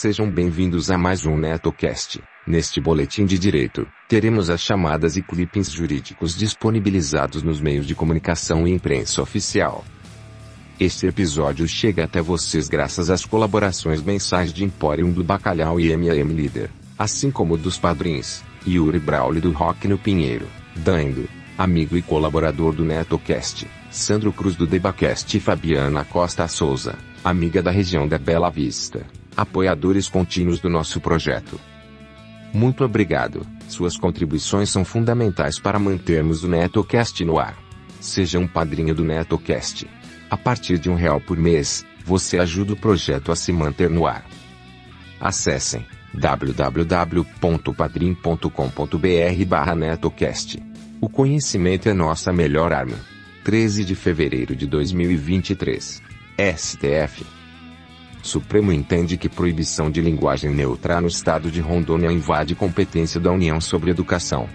Sejam bem-vindos a mais um NetoCast. Neste boletim de direito, teremos as chamadas e clippings jurídicos disponibilizados nos meios de comunicação e imprensa oficial. Este episódio chega até vocês graças às colaborações mensais de Emporium do Bacalhau e MM Líder, assim como dos padrinhos, Yuri Brauli do Rock no Pinheiro, Dando, amigo e colaborador do NetoCast, Sandro Cruz do Debacast e Fabiana Costa Souza, amiga da região da Bela Vista, apoiadores contínuos do nosso projeto. Muito obrigado, suas contribuições são fundamentais para mantermos o NetoCast no ar. Seja um padrinho do NetoCast a partir de um real por mês, você ajuda o projeto a se manter no ar. Acessem www.padrim.com.br barra netocast. O conhecimento é nossa melhor arma. 13 de fevereiro de 2023. STF. Supremo entende que proibição de linguagem neutra no estado de Rondônia invade competência da União sobre educação.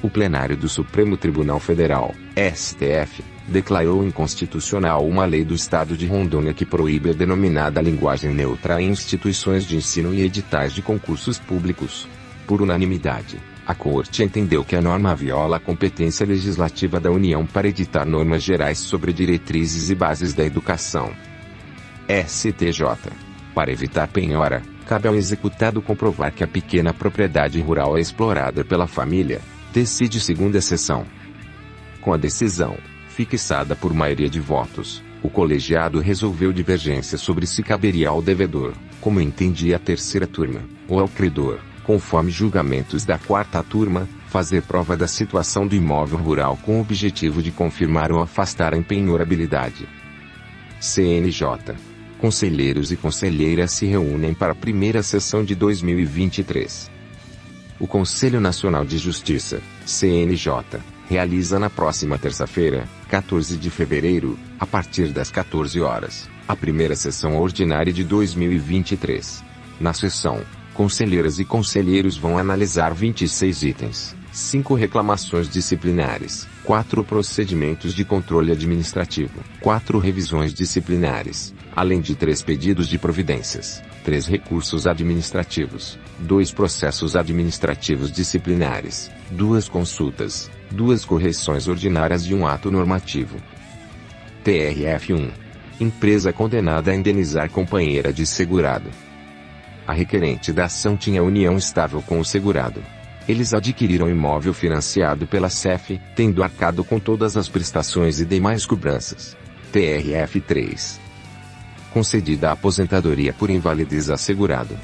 O plenário do Supremo Tribunal Federal, STF, declarou inconstitucional uma lei do Estado de Rondônia que proíbe a denominada linguagem neutra em instituições de ensino e editais de concursos públicos. Por unanimidade, a Corte entendeu que a norma viola a competência legislativa da União para editar normas gerais sobre diretrizes e bases da educação. STJ. Para evitar penhora, cabe ao executado comprovar que a pequena propriedade rural é explorada pela família. Decide segunda sessão. Com a decisão, fixada por maioria de votos, o colegiado resolveu divergência sobre se caberia ao devedor, como entendia a terceira turma, ou ao credor, conforme julgamentos da quarta turma, fazer prova da situação do imóvel rural com o objetivo de confirmar ou afastar a empenhorabilidade. CNJ. Conselheiros e conselheiras se reúnem para a primeira sessão de 2023. O Conselho Nacional de Justiça, CNJ, realiza na próxima terça-feira, 14 de fevereiro, a partir das 14 horas, a primeira sessão ordinária de 2023. Na sessão, conselheiras e conselheiros vão analisar 26 itens, 5 reclamações disciplinares, 4 procedimentos de controle administrativo, 4 revisões disciplinares, além de 3 pedidos de providências, 3 recursos administrativos, 2 processos administrativos disciplinares, 2 consultas, duas correções ordinárias e um ato normativo. TRF1. Empresa condenada a indenizar companheira de segurado. A requerente da ação tinha união estável com o segurado. Eles adquiriram imóvel financiado pela CEF, tendo arcado com todas as prestações e demais cobranças. TRF3. Concedida a aposentadoria por invalidez assegurado.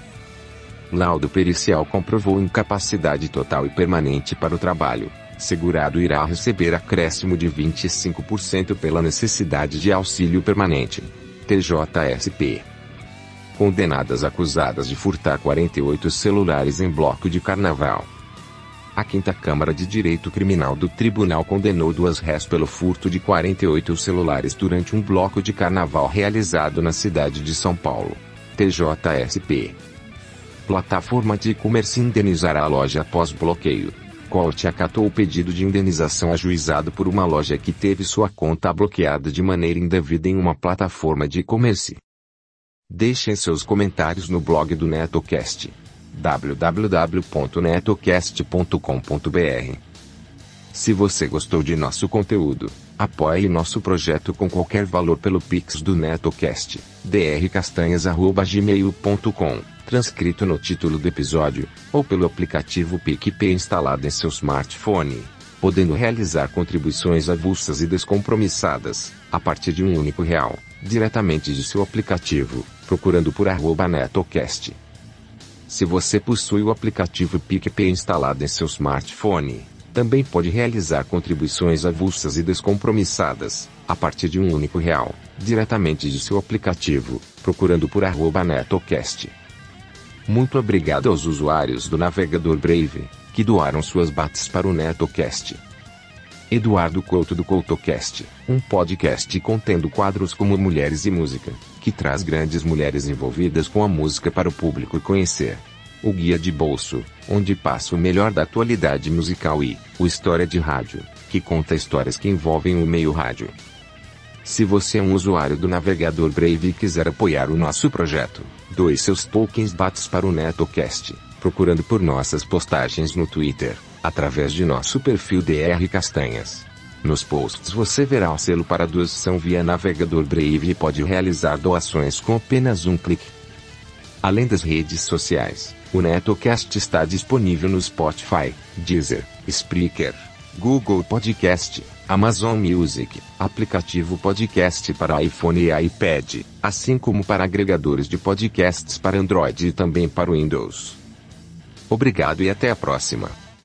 Laudo pericial comprovou incapacidade total e permanente para o trabalho segurado irá receber acréscimo de 25% pela necessidade de auxílio permanente. TJSP. Condenadas acusadas de furtar 48 celulares em bloco de carnaval. A Quinta Câmara de Direito Criminal do Tribunal condenou duas réis pelo furto de 48 celulares durante um bloco de carnaval realizado na cidade de São Paulo. TJSP. Plataforma de e-commerce indenizará a loja após bloqueio. Colt acatou o pedido de indenização ajuizado por uma loja que teve sua conta bloqueada de maneira indevida em uma plataforma de e-commerce. Deixem seus comentários no blog do NetoCast www.netocast.com.br. Se você gostou de nosso conteúdo, apoie nosso projeto com qualquer valor pelo Pix do NetoCast, drcastanhas.gmail.com transcrito no título do episódio, ou pelo aplicativo PicPay instalado em seu smartphone, podendo realizar contribuições avulsas e descompromissadas, a partir de um único real, diretamente de seu aplicativo, procurando por arroba netocast. Se você possui o aplicativo PicPay instalado em seu smartphone, também pode realizar contribuições avulsas e descompromissadas, a partir de um único real, diretamente de seu aplicativo, procurando por netocast. Muito obrigado aos usuários do navegador Brave, que doaram suas bates para o NetoCast. Eduardo Couto do CoutoCast, um podcast contendo quadros como Mulheres e Música, que traz grandes mulheres envolvidas com a música para o público conhecer. O Guia de Bolso, onde passa o melhor da atualidade musical e o História de Rádio, que conta histórias que envolvem o meio rádio. Se você é um usuário do navegador Brave e quiser apoiar o nosso projeto, doe seus tokens bats para o NetoCast, procurando por nossas postagens no Twitter, através de nosso perfil DR Castanhas. Nos posts você verá o selo para doação via navegador Brave e pode realizar doações com apenas um clique. Além das redes sociais, o NetoCast está disponível no Spotify, Deezer, Spreaker, Google Podcast, Amazon Music, aplicativo podcast para iPhone e iPad, assim como para agregadores de podcasts para Android e também para Windows. Obrigado e até a próxima.